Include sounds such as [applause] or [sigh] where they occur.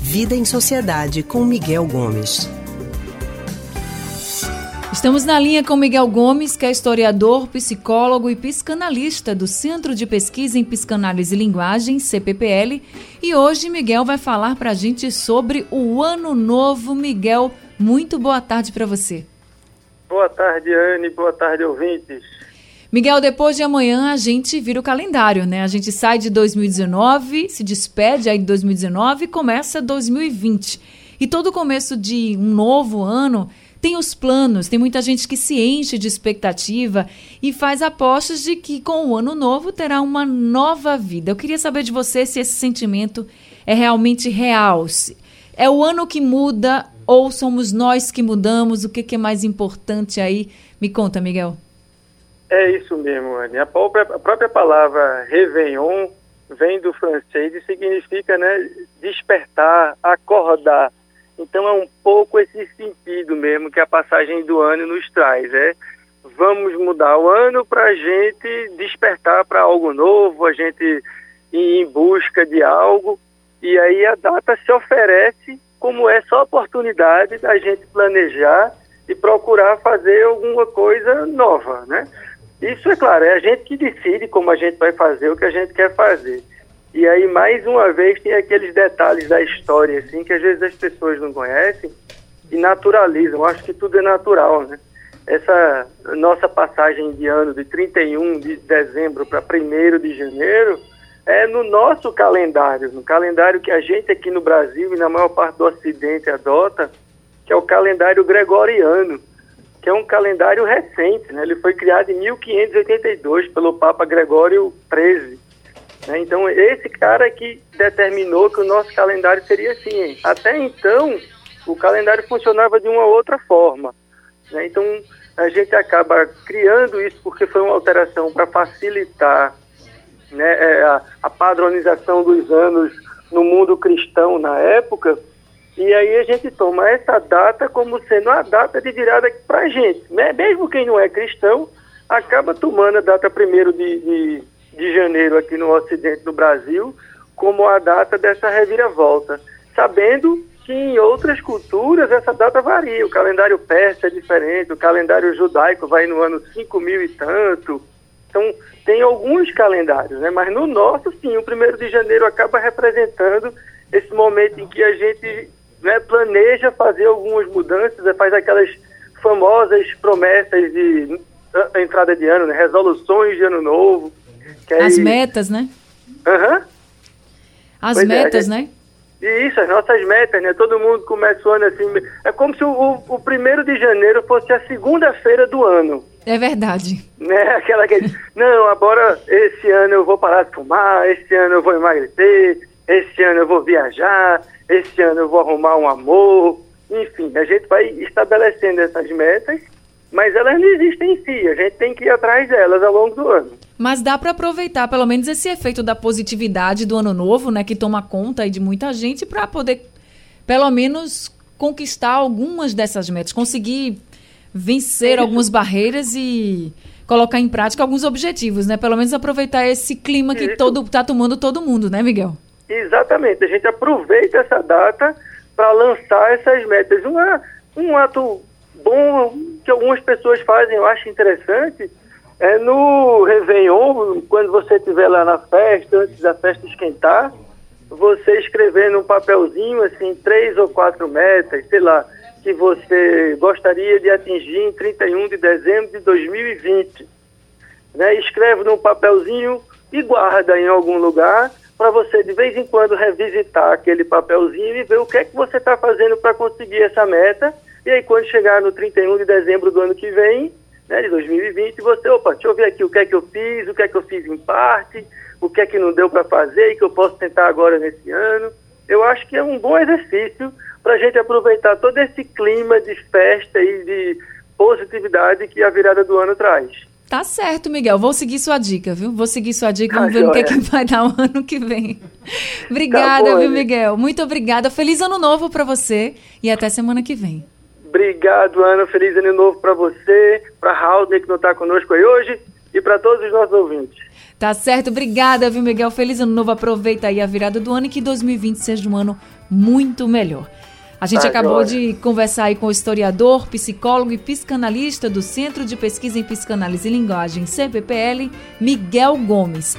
Vida em Sociedade com Miguel Gomes. Estamos na linha com Miguel Gomes, que é historiador, psicólogo e psicanalista do Centro de Pesquisa em Psicanálise e Linguagem, CPPL. E hoje Miguel vai falar para a gente sobre o Ano Novo. Miguel, muito boa tarde para você. Boa tarde, Anne. Boa tarde, ouvintes. Miguel, depois de amanhã a gente vira o calendário, né? A gente sai de 2019, se despede aí de 2019 e começa 2020. E todo começo de um novo ano tem os planos, tem muita gente que se enche de expectativa e faz apostas de que com o ano novo terá uma nova vida. Eu queria saber de você se esse sentimento é realmente real. É o ano que muda ou somos nós que mudamos? O que, que é mais importante aí? Me conta, Miguel. É isso mesmo, Anne. A própria, a própria palavra Réveillon vem do francês e significa né, despertar, acordar. Então é um pouco esse sentido mesmo que a passagem do ano nos traz. É vamos mudar o ano para a gente despertar para algo novo, a gente ir em busca de algo. E aí a data se oferece como essa oportunidade da gente planejar e procurar fazer alguma coisa nova, né? Isso é claro, é a gente que decide como a gente vai fazer o que a gente quer fazer. E aí, mais uma vez, tem aqueles detalhes da história, assim, que às vezes as pessoas não conhecem e naturalizam. Acho que tudo é natural, né? Essa nossa passagem de ano de 31 de dezembro para 1 de janeiro é no nosso calendário, no calendário que a gente aqui no Brasil e na maior parte do Ocidente adota, que é o calendário gregoriano, que é um calendário recente, né? Ele foi criado em 1582 pelo Papa Gregório XIII. Né? Então, esse cara que determinou que o nosso calendário seria assim. Até então, o calendário funcionava de uma outra forma. Né? Então, a gente acaba criando isso porque foi uma alteração para facilitar né, é, a, a padronização dos anos no mundo cristão na época. E aí a gente toma essa data como sendo a data de virada para a gente. Né? Mesmo quem não é cristão, acaba tomando a data primeiro de, de de janeiro aqui no ocidente do Brasil como a data dessa reviravolta, sabendo que em outras culturas essa data varia. O calendário persa é diferente, o calendário judaico vai no ano 5 mil e tanto. Então, tem alguns calendários, né? mas no nosso, sim, o primeiro de janeiro acaba representando esse momento em que a gente né, planeja fazer algumas mudanças, faz aquelas famosas promessas de entrada de ano, né? resoluções de ano novo, as metas, né? Aham. Uhum. As pois é, metas, é, né? Isso, as nossas metas, né? Todo mundo começa o ano assim. É como se o, o primeiro de janeiro fosse a segunda-feira do ano. É verdade. Né? [laughs] Aquela que não, agora esse ano eu vou parar de fumar, esse ano eu vou emagrecer, esse ano eu vou viajar, esse ano eu vou arrumar um amor. Enfim, a gente vai estabelecendo essas metas mas elas não existem em si, a gente tem que ir atrás delas ao longo do ano. Mas dá para aproveitar pelo menos esse efeito da positividade do ano novo, né, que toma conta de muita gente para poder pelo menos conquistar algumas dessas metas, conseguir vencer Isso. algumas barreiras e colocar em prática alguns objetivos, né? Pelo menos aproveitar esse clima que todo tá tomando todo mundo, né, Miguel? Exatamente. A gente aproveita essa data para lançar essas metas. Uma, um ato bom que algumas pessoas fazem, eu acho interessante, é no Réveillon, quando você estiver lá na festa, antes da festa esquentar, você escrever num papelzinho, assim, três ou quatro metas, sei lá, que você gostaria de atingir em 31 de dezembro de 2020. Né? Escreve num papelzinho e guarda em algum lugar para você, de vez em quando, revisitar aquele papelzinho e ver o que é que você está fazendo para conseguir essa meta e aí, quando chegar no 31 de dezembro do ano que vem, né, de 2020, você, opa, deixa eu ver aqui o que é que eu fiz, o que é que eu fiz em parte, o que é que não deu para fazer e que eu posso tentar agora nesse ano. Eu acho que é um bom exercício para a gente aproveitar todo esse clima de festa e de positividade que a virada do ano traz. Tá certo, Miguel. Vou seguir sua dica, viu? Vou seguir sua dica. Vamos ah, ver o que, é que vai dar o ano que vem. obrigada, tá bom, viu, Miguel? Muito obrigada. Feliz ano novo para você e até semana que vem. Obrigado, Ana. Feliz ano novo para você, para Haldner, que não está conosco aí hoje, e para todos os nossos ouvintes. Tá certo, obrigada, viu, Miguel? Feliz ano novo. Aproveita aí a virada do ano e que 2020 seja um ano muito melhor. A gente acabou de conversar aí com o historiador, psicólogo e psicanalista do Centro de Pesquisa em Psicanálise e Linguagem, CPPL, Miguel Gomes.